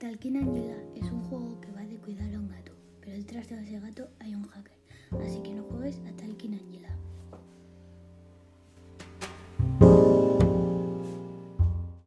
Talkin Angela es un juego que va de cuidar a un gato, pero detrás de ese gato hay un hacker.